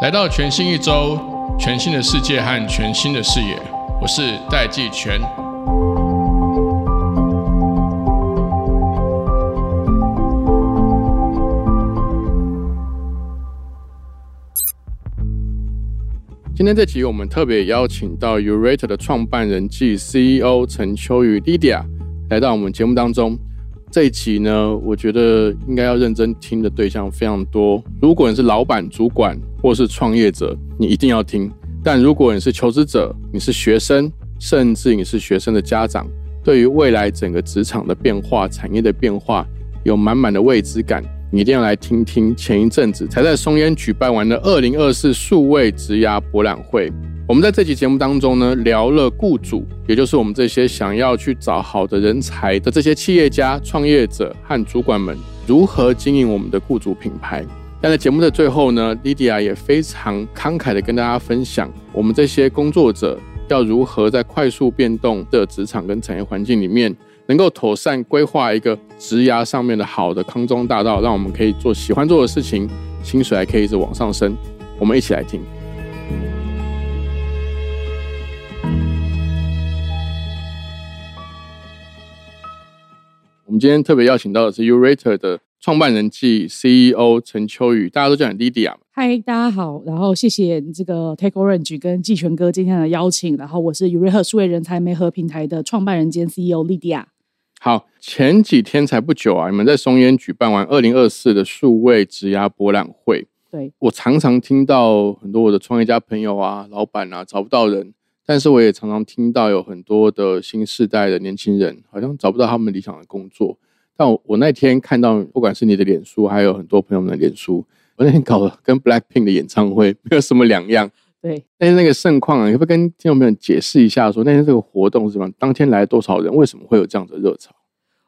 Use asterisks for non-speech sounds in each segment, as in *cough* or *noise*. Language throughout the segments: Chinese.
来到全新一周，全新的世界和全新的视野，我是戴季全。今天这集我们特别邀请到 Urate 的创办人暨 CEO 陈秋雨 Lydia 来到我们节目当中。这一集呢，我觉得应该要认真听的对象非常多。如果你是老板、主管或是创业者，你一定要听；但如果你是求职者、你是学生，甚至你是学生的家长，对于未来整个职场的变化、产业的变化有满满的未知感，你一定要来听听。前一阵子才在松烟举办完的二零二四数位职涯博览会。我们在这期节目当中呢，聊了雇主，也就是我们这些想要去找好的人才的这些企业家、创业者和主管们，如何经营我们的雇主品牌。但在节目的最后呢，Lydia 也非常慷慨的跟大家分享，我们这些工作者要如何在快速变动的职场跟产业环境里面，能够妥善规划一个职涯上面的好的康庄大道，让我们可以做喜欢做的事情，薪水还可以一直往上升。我们一起来听。我们今天特别邀请到的是 Urate 的创办人暨 CEO 陈秋雨，大家都叫你 Lydia。嗨，大家好，然后谢谢这个 Take Orange 跟季全哥今天的邀请，然后我是 Urate 数位人才媒合平台的创办人兼 CEO Lydia。好，前几天才不久啊，你们在松烟举办完二零二四的数位职涯博览会。对我常常听到很多我的创业家朋友啊、老板啊找不到人。但是我也常常听到有很多的新世代的年轻人好像找不到他们理想的工作。但我我那天看到，不管是你的脸书，还有很多朋友们的脸书，*laughs* 我那天搞了跟 Blackpink 的演唱会没有什么两样。*laughs* 对，但是那个盛况啊，可不可以跟听众朋友解释一下，说那天这个活动是什么？当天来多少人？为什么会有这样的热潮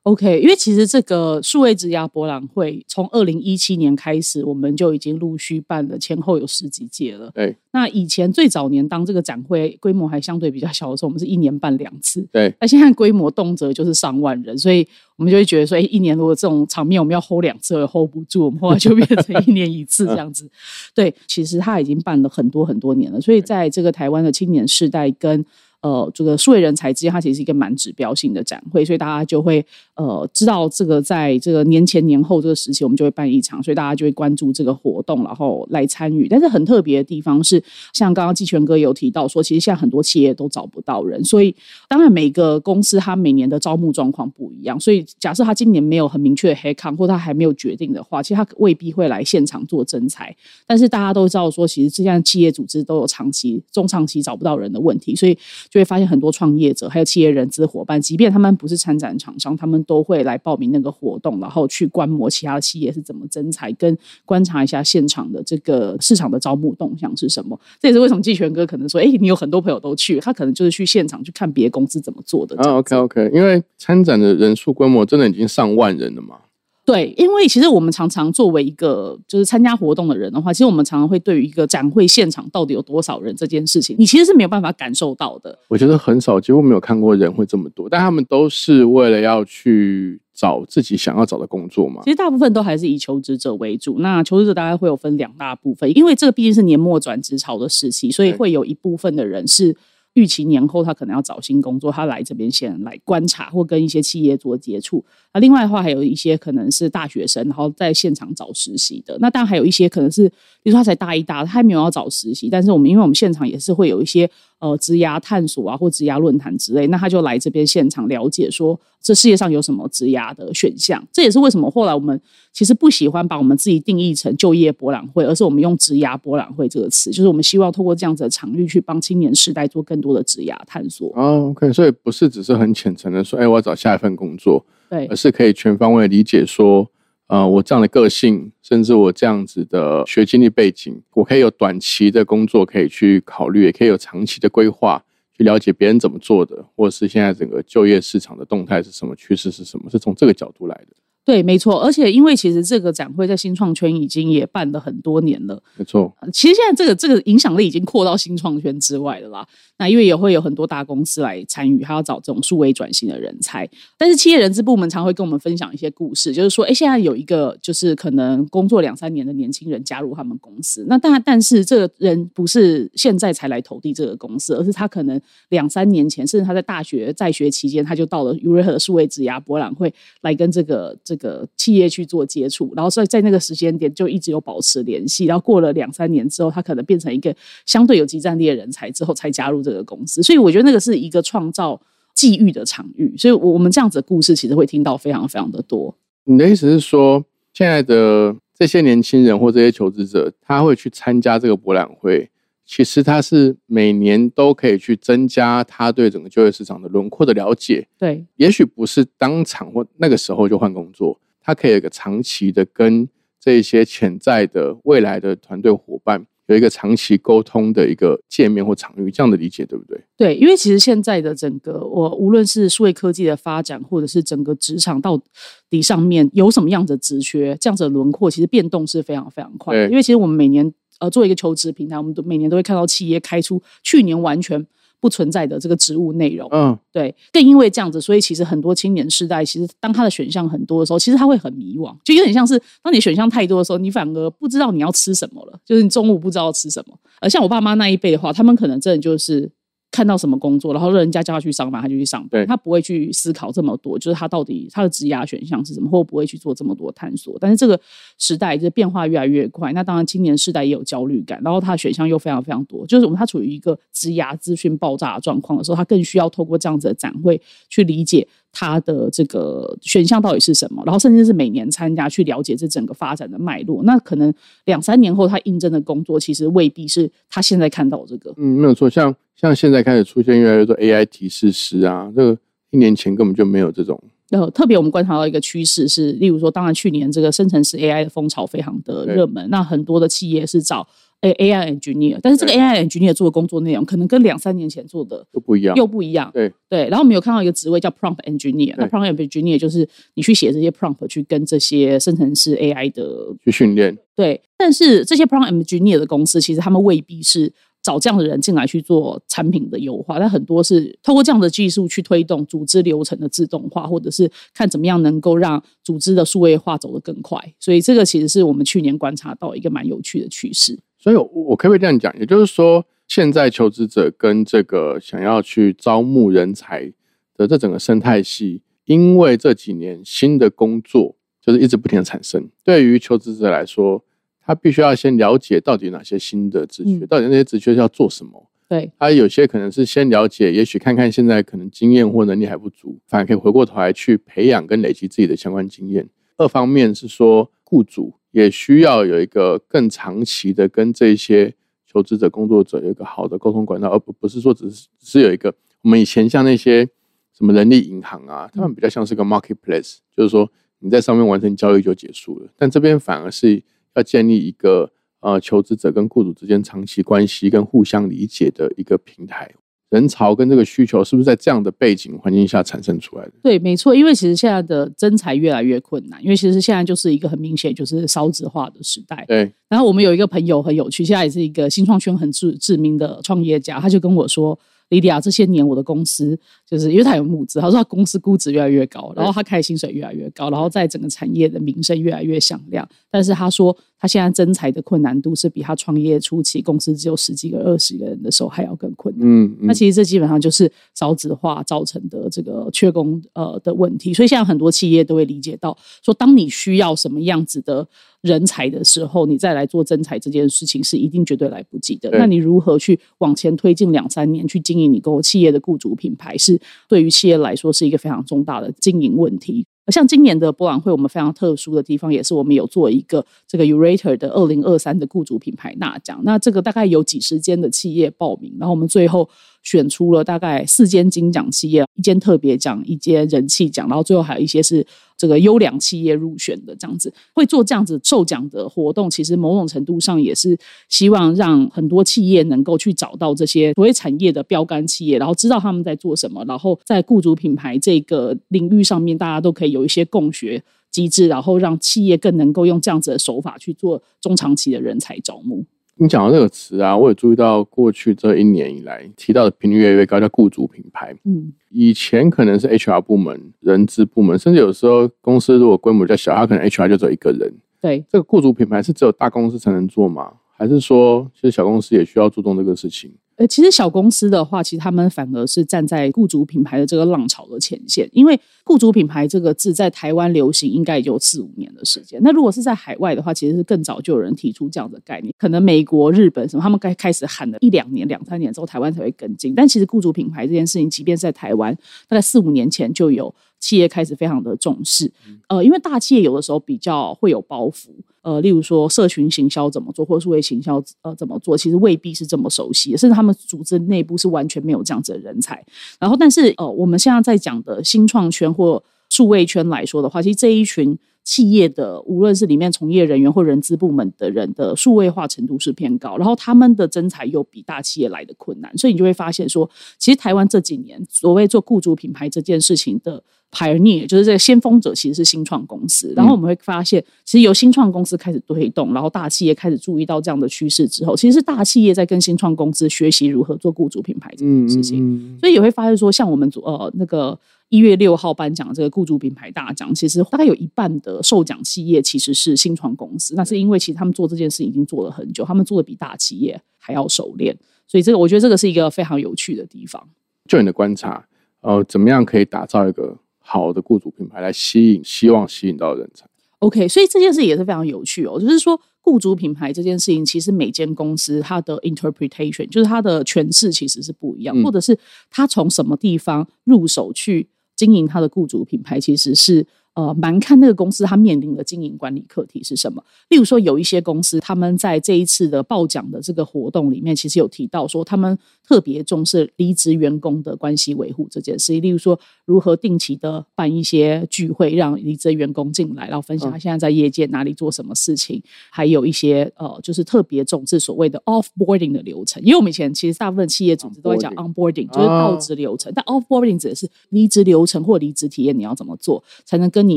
？OK，因为其实这个数位职涯博览会从二零一七年开始，我们就已经陆续办了，前后有十几届了。对，那以前最早年当这个展会规模还相对比较小的时候，我们是一年办两次。对，那现在规模动辄就是上万人，所以我们就会觉得说，哎，一年如果这种场面我们要 hold 两次，hold 不住，我们后来就变成一年一次这样子。*laughs* 对，其实他已经办了很多很多年了，所以在这个台湾的青年世代跟。呃，这个数位人才之间，它其实是一个蛮指标性的展会，所以大家就会呃知道这个在这个年前年后这个时期，我们就会办一场，所以大家就会关注这个活动，然后来参与。但是很特别的地方是，像刚刚季全哥有提到说，其实现在很多企业都找不到人，所以当然每个公司它每年的招募状况不一样，所以假设他今年没有很明确的黑康，或他还没有决定的话，其实他未必会来现场做征才。但是大家都知道说，其实这样企业组织都有长期、中长期找不到人的问题，所以。就会发现很多创业者还有企业人资伙伴，即便他们不是参展厂商，他们都会来报名那个活动，然后去观摩其他企业是怎么增财，跟观察一下现场的这个市场的招募动向是什么。这也是为什么季全哥可能说，哎，你有很多朋友都去，他可能就是去现场去看别的公司怎么做的。啊，OK OK，因为参展的人数规模真的已经上万人了吗。对，因为其实我们常常作为一个就是参加活动的人的话，其实我们常常会对于一个展会现场到底有多少人这件事情，你其实是没有办法感受到的。我觉得很少，几乎没有看过人会这么多，但他们都是为了要去找自己想要找的工作嘛。其实大部分都还是以求职者为主。那求职者大概会有分两大部分，因为这个毕竟是年末转职潮的时期，所以会有一部分的人是。预期年后他可能要找新工作，他来这边先来观察或跟一些企业做接触。那另外的话，还有一些可能是大学生，然后在现场找实习的。那当然还有一些可能是，比如说他才大一大，他还没有要找实习，但是我们因为我们现场也是会有一些。呃，职涯探索啊，或职涯论坛之类，那他就来这边现场了解，说这世界上有什么职涯的选项。这也是为什么后来我们其实不喜欢把我们自己定义成就业博览会，而是我们用职涯博览会这个词，就是我们希望透过这样子的场域去帮青年世代做更多的职涯探索。哦，OK，所以不是只是很浅层的说，哎，我要找下一份工作，对，而是可以全方位理解说。呃，我这样的个性，甚至我这样子的学经历背景，我可以有短期的工作可以去考虑，也可以有长期的规划，去了解别人怎么做的，或者是现在整个就业市场的动态是什么，趋势是什么，是从这个角度来的。对，没错，而且因为其实这个展会在新创圈已经也办了很多年了，没错。其实现在这个这个影响力已经扩到新创圈之外了啦。那因为也会有很多大公司来参与，还要找这种数位转型的人才。但是企业人资部门常会跟我们分享一些故事，就是说，哎，现在有一个就是可能工作两三年的年轻人加入他们公司，那但但是这个人不是现在才来投递这个公司，而是他可能两三年前，甚至他在大学在学期间，他就到了 u r 和数位职涯博览会来跟这个这个企业去做接触，然后所以在那个时间点就一直有保持联系，然后过了两三年之后，他可能变成一个相对有集战力的人才之后，才加入这个公司。所以我觉得那个是一个创造际遇的场域。所以，我们这样子的故事其实会听到非常非常的多。你的意思是说，现在的这些年轻人或这些求职者，他会去参加这个博览会？其实他是每年都可以去增加他对整个就业市场的轮廓的了解。对，也许不是当场或那个时候就换工作，他可以有一个长期的跟这些潜在的未来的团队伙伴有一个长期沟通的一个界面或场域，这样的理解对不对？对，因为其实现在的整个我无论是数位科技的发展，或者是整个职场到底上面有什么样的职缺，这样子的轮廓其实变动是非常非常快的。因为其实我们每年。呃，作为一个求职平台，我们都每年都会看到企业开出去年完全不存在的这个职务内容。嗯，对。更因为这样子，所以其实很多青年世代，其实当他的选项很多的时候，其实他会很迷惘，就有点像是当你选项太多的时候，你反而不知道你要吃什么了，就是你中午不知道吃什么。而像我爸妈那一辈的话，他们可能真的就是。看到什么工作，然后人家叫他去上班，他就去上班。他不会去思考这么多，就是他到底他的职涯选项是什么，或不会去做这么多探索。但是这个时代就变化越来越快，那当然青年世代也有焦虑感，然后他的选项又非常非常多，就是我们他处于一个职涯资讯爆炸的状况的时候，他更需要透过这样子的展会去理解。他的这个选项到底是什么？然后甚至是每年参加去了解这整个发展的脉络。那可能两三年后他应征的工作，其实未必是他现在看到这个。嗯，没有错。像像现在开始出现越来越多 AI 提示师啊，这个一年前根本就没有这种。呃，特别我们观察到一个趋势是，例如说，当然去年这个生成式 AI 的风潮非常的热门，那很多的企业是找。A A I engineer，但是这个 A I engineer 做的工作内容可能跟两三年前做的又不一样，又不一样。对对，然后我们有看到一个职位叫 prompt engineer，那 prompt engineer 就是你去写这些 prompt 去跟这些生成式 A I 的去训练。对，但是这些 prompt engineer 的公司其实他们未必是找这样的人进来去做产品的优化，但很多是透过这样的技术去推动组织流程的自动化，或者是看怎么样能够让组织的数位化走得更快。所以这个其实是我们去年观察到一个蛮有趣的趋势。所以，我可不可以这样讲？也就是说，现在求职者跟这个想要去招募人才的这整个生态系，因为这几年新的工作就是一直不停的产生。对于求职者来说，他必须要先了解到底哪些新的职缺，到底那些职缺要做什么。对，他有些可能是先了解，也许看看现在可能经验或能力还不足，反而可以回过头来去培养跟累积自己的相关经验。二方面是说，雇主。也需要有一个更长期的跟这些求职者、工作者有一个好的沟通管道，而不不是说只是只是有一个。我们以前像那些什么人力银行啊，他们比较像是个 marketplace，就是说你在上面完成交易就结束了。但这边反而是要建立一个呃求职者跟雇主之间长期关系跟互相理解的一个平台。人潮跟这个需求是不是在这样的背景环境下产生出来的？对，没错，因为其实现在的增才越来越困难，因为其实现在就是一个很明显就是烧纸化的时代。对。然后我们有一个朋友很有趣，现在也是一个新创圈很知知名的创业家，他就跟我说。莉迪亚，这些年我的公司就是因为他有募资，他说他公司估值越来越高，然后他开薪水越来越高，然后在整个产业的名声越来越响亮。但是他说他现在增财的困难度是比他创业初期公司只有十几个、二十个人的时候还要更困难。嗯，那其实这基本上就是少子化造成的这个缺工呃的问题。所以现在很多企业都会理解到，说当你需要什么样子的。人才的时候，你再来做增才这件事情是一定绝对来不及的。那你如何去往前推进两三年去经营你个企业的雇主品牌，是对于企业来说是一个非常重大的经营问题。像今年的博览会，我们非常特殊的地方，也是我们有做一个这个 Urator 的二零二三的雇主品牌大奖。那这个大概有几十间的企业报名，然后我们最后。选出了大概四间金奖企业，一间特别奖，一间人气奖，然后最后还有一些是这个优良企业入选的这样子。会做这样子授奖的活动，其实某种程度上也是希望让很多企业能够去找到这些所谓产业的标杆企业，然后知道他们在做什么，然后在雇主品牌这个领域上面，大家都可以有一些共学。机制，然后让企业更能够用这样子的手法去做中长期的人才招募。你讲到这个词啊，我也注意到过去这一年以来提到的频率越来越高，叫雇主品牌。嗯，以前可能是 HR 部门、人资部门，甚至有时候公司如果规模比较小，它可能 HR 就只有一个人。对，这个雇主品牌是只有大公司才能做吗？还是说其实小公司也需要注重这个事情？呃，其实小公司的话，其实他们反而是站在雇主品牌的这个浪潮的前线，因为雇主品牌这个字在台湾流行应该也就四五年的时间。那如果是在海外的话，其实是更早就有人提出这样的概念，可能美国、日本什么，他们该开始喊了一两年、两三年之后，台湾才会跟进。但其实雇主品牌这件事情，即便是在台湾，大概四五年前就有企业开始非常的重视。呃，因为大企业有的时候比较会有包袱。呃，例如说社群行销怎么做，或者数位行销呃怎么做，其实未必是这么熟悉，甚至他们组织内部是完全没有这样子的人才。然后，但是呃，我们现在在讲的新创圈或数位圈来说的话，其实这一群企业的无论是里面从业人员或人资部门的人的数位化程度是偏高，然后他们的增才又比大企业来的困难，所以你就会发现说，其实台湾这几年所谓做雇主品牌这件事情的。Pioneer 就是这个先锋者，其实是新创公司。然后我们会发现，其实由新创公司开始推动，然后大企业开始注意到这样的趋势之后，其实是大企业在跟新创公司学习如何做雇主品牌这件事情。所以也会发现说，像我们呃那个一月六号颁奖这个雇主品牌大奖，其实大概有一半的受奖企业其实是新创公司。那是因为其实他们做这件事已经做了很久，他们做的比大企业还要熟练。所以这个我觉得这个是一个非常有趣的地方。就你的观察，呃，怎么样可以打造一个？好的雇主品牌来吸引，希望吸引到人才。OK，所以这件事也是非常有趣哦。就是说，雇主品牌这件事情，其实每间公司它的 interpretation，就是它的诠释其实是不一样，或者是它从什么地方入手去经营它的雇主品牌，其实是。呃，蛮看那个公司它面临的经营管理课题是什么。例如说，有一些公司他们在这一次的报奖的这个活动里面，其实有提到说，他们特别重视离职员工的关系维护这件事。例如说，如何定期的办一些聚会，让离职员工进来，然后分享他现在在业界哪里做什么事情。还有一些呃，就是特别重视所谓的 offboarding 的流程。因为我们以前其实大部分企业组织都会讲 onboarding，就是到职流程，但 offboarding 指的是离职流程或离职体验，你要怎么做才能跟跟你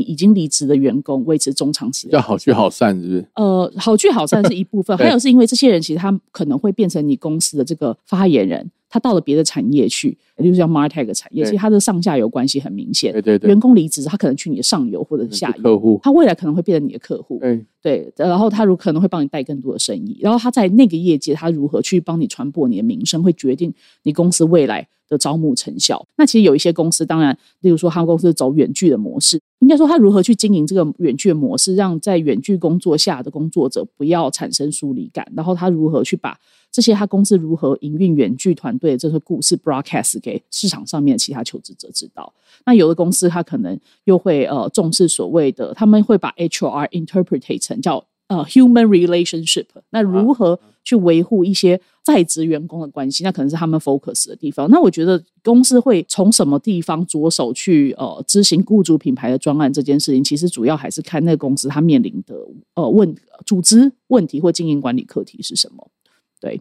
已经离职的员工维持中长期的，要好聚好散，是不是？呃，好聚好散是一部分，*laughs* 还有是因为这些人其实他可能会变成你公司的这个发言人。他到了别的产业去，也就是叫 Martech 产业，其实他的上下游关系很明显。对对对，员工离职，他可能去你的上游或者是下游客户，他未来可能会变成你的客户。对对，然后他如可能会帮你带更多的生意，然后他在那个业界，他如何去帮你传播你的名声，会决定你公司未来的招募成效。那其实有一些公司，当然，例如说他们公司走远距的模式，应该说他如何去经营这个远距的模式，让在远距工作下的工作者不要产生疏离感，然后他如何去把。这些他公司如何营运远距团队这些故事 broadcast 给市场上面其他求职者知道。那有的公司他可能又会呃重视所谓的，他们会把 HR interpret 成叫呃 human relationship。那如何去维护一些在职员工的关系？那可能是他们 focus 的地方。那我觉得公司会从什么地方着手去呃执行雇主品牌的专案这件事情，其实主要还是看那个公司它面临的呃问组织问题或经营管理课题是什么。对，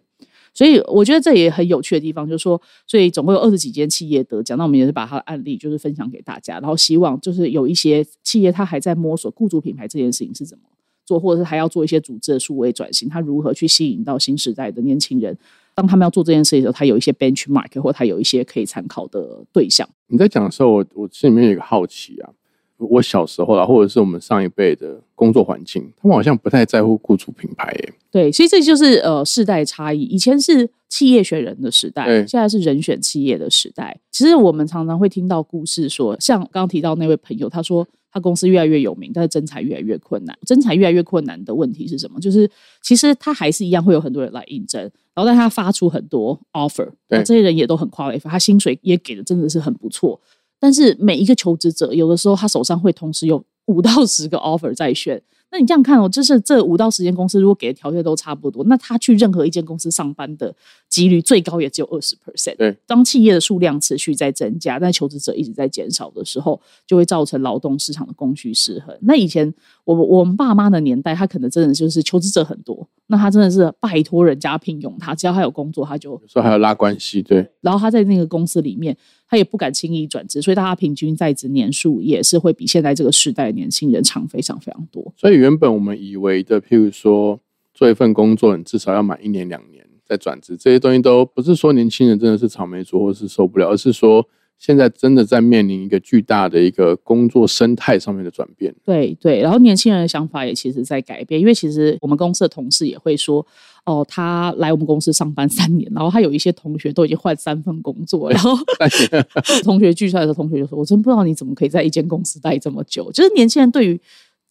所以我觉得这也很有趣的地方，就是说，所以总共有二十几间企业得奖，那我们也是把它的案例就是分享给大家，然后希望就是有一些企业它还在摸索雇主品牌这件事情是怎么做，或者是还要做一些组织的数位转型，它如何去吸引到新时代的年轻人，当他们要做这件事的时候，他有一些 benchmark 或他有一些可以参考的对象。你在讲的时候，我我心里面有一个好奇啊。我小时候啦，或者是我们上一辈的工作环境，他们好像不太在乎雇主品牌耶。对，其实这就是呃世代差异。以前是企业选人的时代，现在是人选企业的时代。其实我们常常会听到故事说，像刚刚提到那位朋友，他说他公司越来越有名，但是征才越来越困难。征才越来越困难的问题是什么？就是其实他还是一样会有很多人来应征，然后但他发出很多 offer，那这些人也都很 qualified，他薪水也给的真的是很不错。但是每一个求职者，有的时候他手上会同时有五到十个 offer 在选。那你这样看哦，就是这五到十间公司如果给的条件都差不多，那他去任何一间公司上班的几率最高也只有二十 percent。对，当企业的数量持续在增加，但求职者一直在减少的时候，就会造成劳动市场的供需失衡。那以前我我们爸妈的年代，他可能真的就是求职者很多，那他真的是拜托人家聘用他，只要他有工作，他就说还要拉关系，对。然后他在那个公司里面。他也不敢轻易转职，所以大家平均在职年数也是会比现在这个时代的年轻人长非常非常多。所以原本我们以为的，譬如说做一份工作，你至少要满一年两年再转职，这些东西都不是说年轻人真的是草莓族或是受不了，而是说。现在真的在面临一个巨大的一个工作生态上面的转变。对对，然后年轻人的想法也其实在改变，因为其实我们公司的同事也会说，哦，他来我们公司上班三年，然后他有一些同学都已经换三份工作，然后 *laughs* *laughs* 同学聚出来的同学就说：“我真不知道你怎么可以在一间公司待这么久。”就是年轻人对于。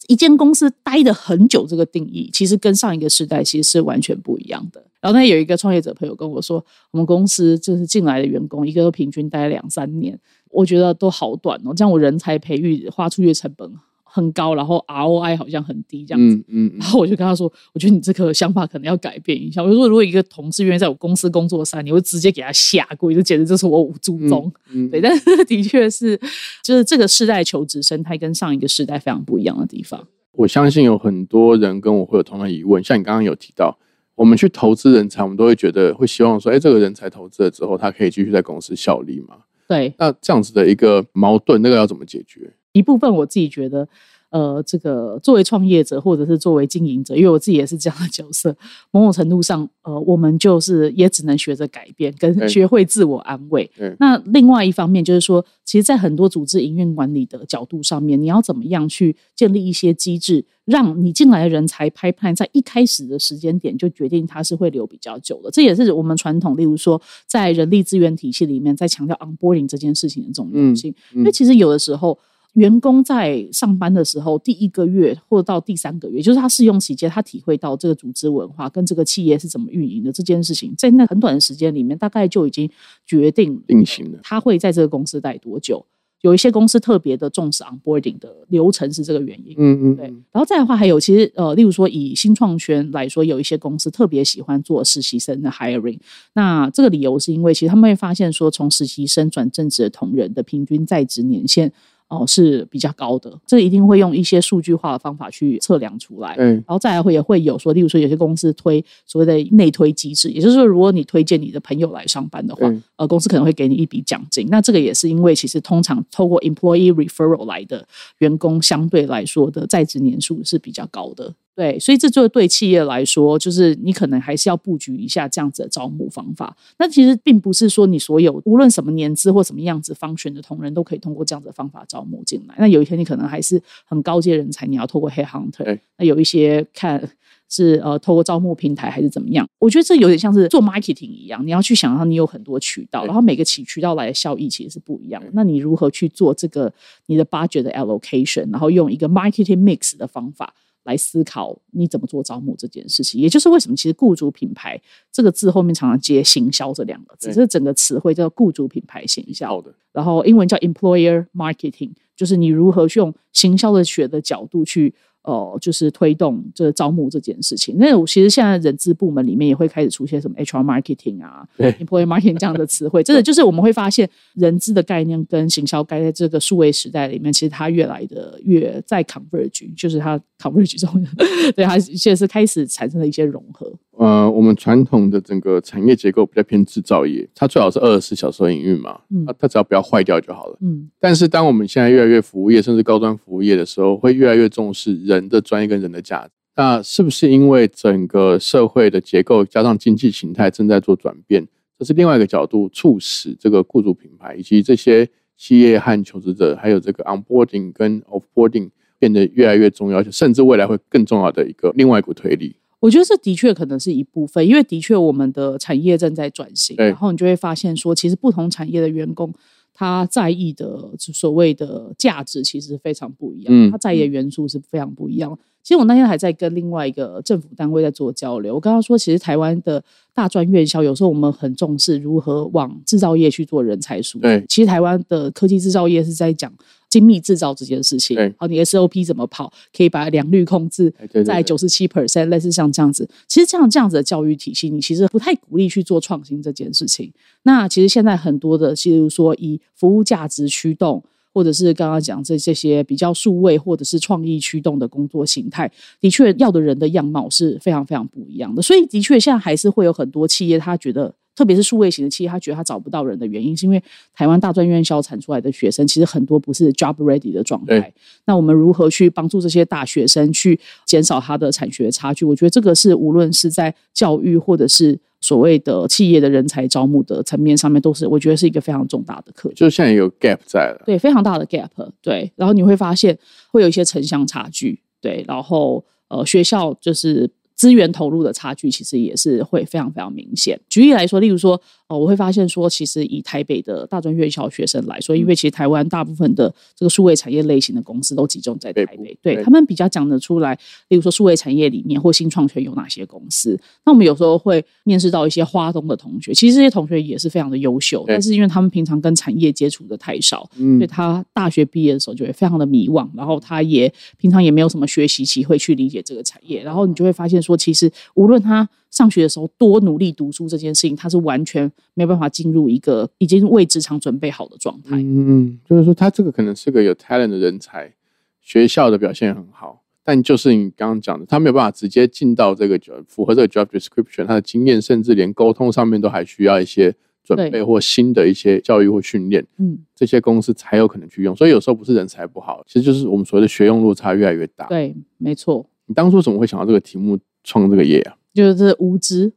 一间公司待的很久，这个定义其实跟上一个时代其实是完全不一样的。然后那有一个创业者朋友跟我说，我们公司就是进来的员工，一个都平均待两三年，我觉得都好短哦。这样我人才培育花出去的成本。很高，然后 ROI 好像很低这样子，嗯嗯，然后我就跟他说，我觉得你这个想法可能要改变一下。我就说，如果一个同事愿意在我公司工作三年，我会直接给他下跪，这简直就是我五祖宗。嗯 *laughs* 对，但是的确是，就是这个世代求职生态跟上一个世代非常不一样的地方。我相信有很多人跟我会有同样疑问，像你刚刚有提到，我们去投资人才，我们都会觉得会希望说，哎，这个人才投资了之后，他可以继续在公司效力嘛？对，那这样子的一个矛盾，那个要怎么解决？一部分我自己觉得。呃，这个作为创业者或者是作为经营者，因为我自己也是这样的角色，某种程度上，呃，我们就是也只能学着改变，跟学会自我安慰。那另外一方面就是说，其实，在很多组织营运管理的角度上面，你要怎么样去建立一些机制，让你进来的人才拍判在一开始的时间点就决定他是会留比较久的。这也是我们传统，例如说在人力资源体系里面，在强调 onboarding 这件事情的重要性。因为其实有的时候。员工在上班的时候，第一个月或者到第三个月，就是他试用期间，他体会到这个组织文化跟这个企业是怎么运营的这件事情，在那很短的时间里面，大概就已经决定定型了。他会在这个公司待多久？有一些公司特别的重视 onboarding 的流程是这个原因。嗯嗯，对。然后再的话，还有其实呃，例如说以新创圈来说，有一些公司特别喜欢做实习生的 hiring。那这个理由是因为其实他们会发现说，从实习生转正职的同仁的平均在职年限。哦，是比较高的，这一定会用一些数据化的方法去测量出来。嗯，然后再来会也会有说，例如说有些公司推所谓的内推机制，也就是说，如果你推荐你的朋友来上班的话，呃，公司可能会给你一笔奖金。那这个也是因为其实通常透过 employee referral 来的员工，相对来说的在职年数是比较高的。对，所以这就对企业来说，就是你可能还是要布局一下这样子的招募方法。那其实并不是说你所有无论什么年资或什么样子方选的同仁都可以通过这样子的方法招募进来。那有一天你可能还是很高阶人才，你要透过 Head Hunter。那有一些看是呃透过招募平台还是怎么样？我觉得这有点像是做 marketing 一样，你要去想到你有很多渠道，然后每个起渠道来的效益其实是不一样。那你如何去做这个你的 budget 的 allocation，然后用一个 marketing mix 的方法？来思考你怎么做招募这件事情，也就是为什么其实雇主品牌这个字后面常常接行销这两个字，这整个词汇叫雇主品牌行销的，然后英文叫 employer marketing，就是你如何去用行销的学的角度去。哦，就是推动这招募这件事情。那我其实现在人资部门里面也会开始出现什么 HR marketing 啊，*laughs* employee marketing 这样的词汇。真的就是我们会发现，人资的概念跟行销，概念这个数位时代里面，其实它越来的越在 converge，就是它 converge 中，*laughs* 对它现在是开始产生了一些融合。呃，我们传统的整个产业结构比较偏制造业，它最好是二十四小时营运嘛，它它只要不要坏掉就好了。嗯，但是当我们现在越来越服务业，甚至高端服务业的时候，会越来越重视人的专业跟人的价值。那是不是因为整个社会的结构加上经济形态正在做转变？这是另外一个角度，促使这个雇主品牌以及这些企业和求职者，还有这个 onboarding 跟 offboarding 变得越来越重要，甚至未来会更重要的一个另外一股推力。我觉得这的确可能是一部分，因为的确我们的产业正在转型，然后你就会发现说，其实不同产业的员工他在意的所谓的价值其实非常不一样，他在意的元素是非常不一样。其实我那天还在跟另外一个政府单位在做交流，我跟他说，其实台湾的大专院校有时候我们很重视如何往制造业去做人才输出。其实台湾的科技制造业是在讲精密制造这件事情。好，你 SOP 怎么跑，可以把良率控制在九十七 percent，类似像这样子。其实这样这样子的教育体系，你其实不太鼓励去做创新这件事情。那其实现在很多的，譬如说以服务价值驱动。或者是刚刚讲这这些比较数位或者是创意驱动的工作形态，的确要的人的样貌是非常非常不一样的。所以的确现在还是会有很多企业，他觉得特别是数位型的企业，他觉得他找不到人的原因，是因为台湾大专院校产出来的学生，其实很多不是 job ready 的状态对。那我们如何去帮助这些大学生去减少他的产学差距？我觉得这个是无论是在教育或者是所谓的企业的人才招募的层面上面，都是我觉得是一个非常重大的课题。就现在有 gap 在了。对，非常大的 gap，对，然后你会发现会有一些城乡差距，对，然后呃，学校就是资源投入的差距，其实也是会非常非常明显。举例来说，例如说，呃，我会发现说，其实以台北的大专院校学生来说，因为其实台湾大部分的这个数位产业类型的公司都集中在台北对对他们比较讲得出来，例如说数位产业里面或新创圈有哪些公司。那我们有时候会面试到一些花东的同学，其实这些同学也是非常的优秀，但是因为他们平常跟产业接触的太少，嗯。所以他大学毕业的时候就会非常的迷惘，然后他也平常也没有什么学习机会去理解这个产业，然后你就会发现说，其实无论他上学的时候多努力读书这件事情，他是完全没有办法进入一个已经为职场准备好的状态。嗯，就是说他这个可能是个有 talent 的人才，学校的表现很好，但就是你刚刚讲的，他没有办法直接进到这个符合这个 job description，他的经验甚至连沟通上面都还需要一些准备或新的一些教育或训练，嗯，这些公司才有可能去用。所以有时候不是人才不好，其实就是我们所谓的学用落差越来越大。对，没错。你当初怎么会想到这个题目创这个业啊？就是无知，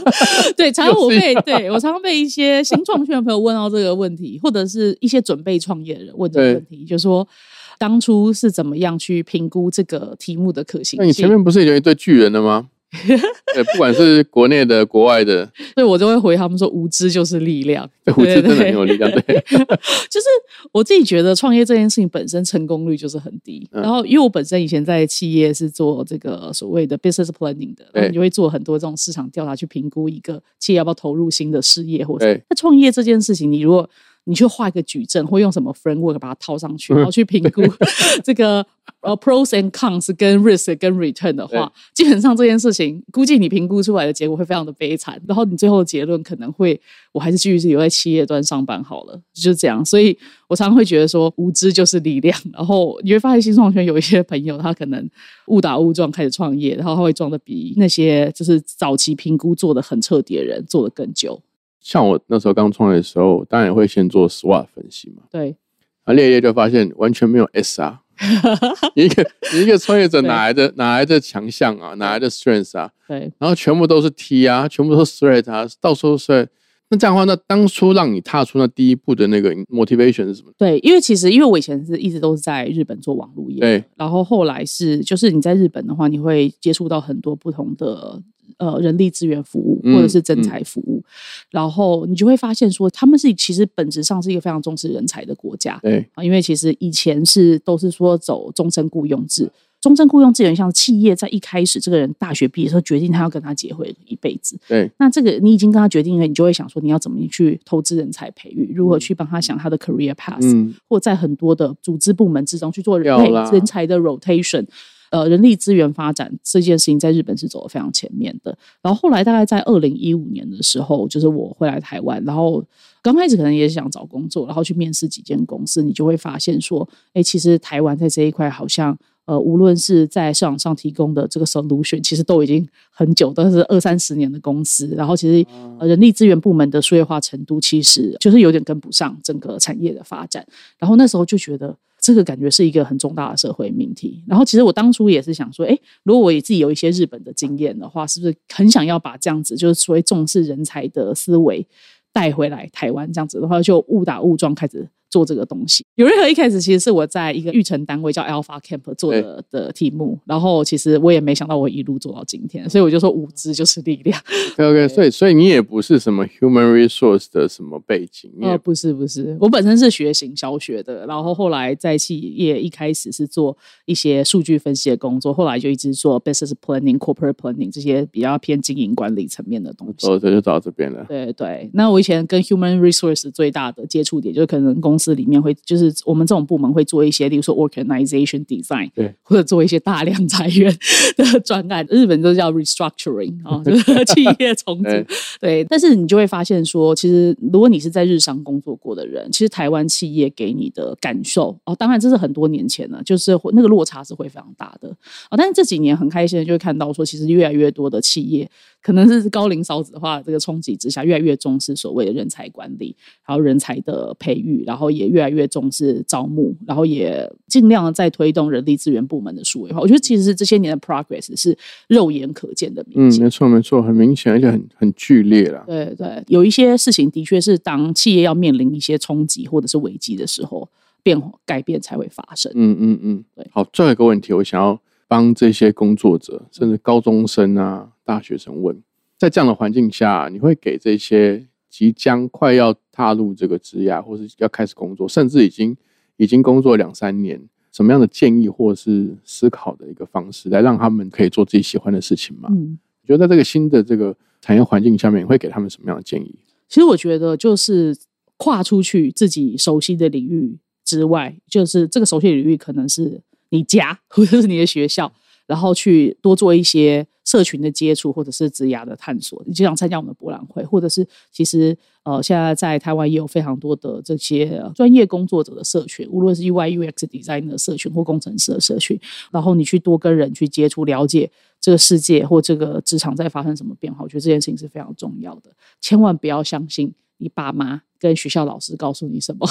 *laughs* 对，常常我被对我常常被一些新创圈的朋友问到这个问题，或者是一些准备创业的人问这个问题，就说当初是怎么样去评估这个题目的可行性那你前？面不是有一对巨人的吗？*laughs* 对，不管是国内的、国外的，*laughs* 所以我就会回他们说，无知就是力量。*laughs* 对我真的很有力量。对，就是我自己觉得创业这件事情本身成功率就是很低。嗯然后，因为我本身以前在企业是做这个所谓的 business planning 的，然后你就会做很多这种市场调查，去评估一个企业要不要投入新的事业或者对那创业这件事情，你如果你去画一个矩阵，或用什么 framework 把它套上去，然后去评估 *laughs* 这个呃 pros and cons 跟 risk 跟 return 的话，基本上这件事情估计你评估出来的结果会非常的悲惨，然后你最后的结论可能会，我还是继续留在企业端上班好了，就是这样。所以我常常会觉得说，无知就是力量。然后你会发现新创圈有一些朋友，他可能误打误撞开始创业，然后他会撞的比那些就是早期评估做的很彻底的人做的更久。像我那时候刚创业的时候，当然也会先做 SWOT 分析嘛，对，啊列一列就发现完全没有 SR。*laughs* 你一个你一个创业者哪来的哪来的强项啊？哪来的 strength 啊？对，然后全部都是 T 啊，全部都是 threat 啊，到处都是。那这样的话，那当初让你踏出那第一步的那个 motivation 是什么？对，因为其实因为我以前是一直都是在日本做网络业，对，然后后来是就是你在日本的话，你会接触到很多不同的呃人力资源服务嗯或者是真才服务，然后你就会发现说他们是其实本质上是一个非常重视人才的国家对，啊，因为其实以前是都是说走终身雇佣制。终身雇佣制有点像企业在一开始这个人大学毕业的时候决定他要跟他结婚一辈子，对，那这个你已经跟他决定了，你就会想说你要怎么去投资人才培育，如何去帮他想他的 career path，、嗯，或在很多的组织部门之中去做人人才的 rotation。呃，人力资源发展这件事情在日本是走得非常前面的。然后后来大概在二零一五年的时候，就是我会来台湾，然后刚开始可能也是想找工作，然后去面试几间公司，你就会发现说，哎，其实台湾在这一块好像。呃，无论是在市场上提供的这个 solution，其实都已经很久，都是二三十年的公司。然后其实呃人力资源部门的数业化程度，其实就是有点跟不上整个产业的发展。然后那时候就觉得这个感觉是一个很重大的社会命题。然后其实我当初也是想说，哎，如果我也自己有一些日本的经验的话，是不是很想要把这样子就是所谓重视人才的思维带回来台湾？这样子的话，就误打误撞开始。做这个东西，有任何一开始其实是我在一个育成单位叫 Alpha Camp 做的的题目，然后其实我也没想到我一路做到今天，所以我就说无知就是力量。OK OK，*laughs* 所以所以你也不是什么 human resource 的什么背景，你也呃，不是不是，我本身是学行销学的，然后后来在企业一开始是做一些数据分析的工作，后来就一直做 business planning、corporate planning 这些比较偏经营管理层面的东西。哦，这就走到这边了。对对，那我以前跟 human resource 最大的接触点就是可能公公司里面会，就是我们这种部门会做一些，例如说 organization design，对，或者做一些大量裁员的专案，*laughs* 日本都叫 restructuring 啊，*laughs* 就是企业重组。对，但是你就会发现说，其实如果你是在日商工作过的人，其实台湾企业给你的感受哦，当然这是很多年前了，就是那个落差是会非常大的啊。但是这几年很开心的就会看到说，其实越来越多的企业，可能是高龄少子化这个冲击之下，越来越重视所谓的人才管理，还有人才的培育，然后也越来越重视招募，然后也尽量的在推动人力资源部门的数位化。我觉得其实是这些年的 progress 是肉眼可见的明显。嗯，没错没错，很明显，而且很很剧烈了。对对，有一些事情的确是当企业要面临一些冲击或者是危机的时候，变改变才会发生。嗯嗯嗯，对。好，最后一个问题，我想要帮这些工作者，甚至高中生啊、大学生问，在这样的环境下，你会给这些即将快要踏入这个职涯，或是要开始工作，甚至已经已经工作两三年，什么样的建议或是思考的一个方式，来让他们可以做自己喜欢的事情嘛？嗯，觉得在这个新的这个产业环境下面，你会给他们什么样的建议？其实我觉得就是跨出去自己熟悉的领域之外，就是这个熟悉的领域可能是你家或者是你的学校，然后去多做一些社群的接触，或者是职涯的探索。你就想参加我们的博览会，或者是其实呃，现在在台湾也有非常多的这些专业工作者的社群，无论是 UI UX design 的社群或工程师的社群，然后你去多跟人去接触，了解这个世界或这个职场在发生什么变化。我觉得这件事情是非常重要的，千万不要相信你爸妈跟学校老师告诉你什么，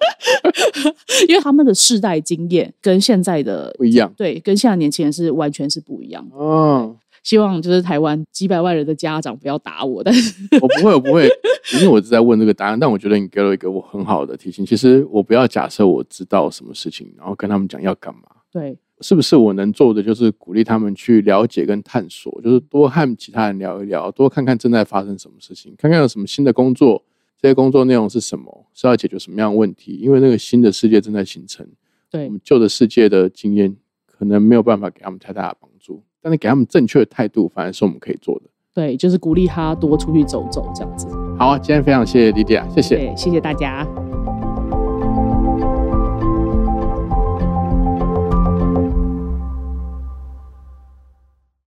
*laughs* 因为他们的世代经验跟现在的不一样对，跟现在年轻人是完全是不一样嗯。哦，希望就是台湾几百万人的家长不要打我，但是我不会，我不会，因为我是在问这个答案，但我觉得你给了一个我很好的提醒。其实我不要假设我知道什么事情，然后跟他们讲要干嘛。对是不是我能做的就是鼓励他们去了解跟探索，就是多和其他人聊一聊，多看看正在发生什么事情，看看有什么新的工作，这些工作内容是什么，是要解决什么样的问题。因为那个新的世界正在形成，对我们旧的世界的经验可能没有办法给他们太大的帮助，但是给他们正确的态度，反而是我们可以做的。对，就是鼓励他多出去走走这样子。好啊，今天非常谢谢莉迪亚，谢谢。谢谢大家。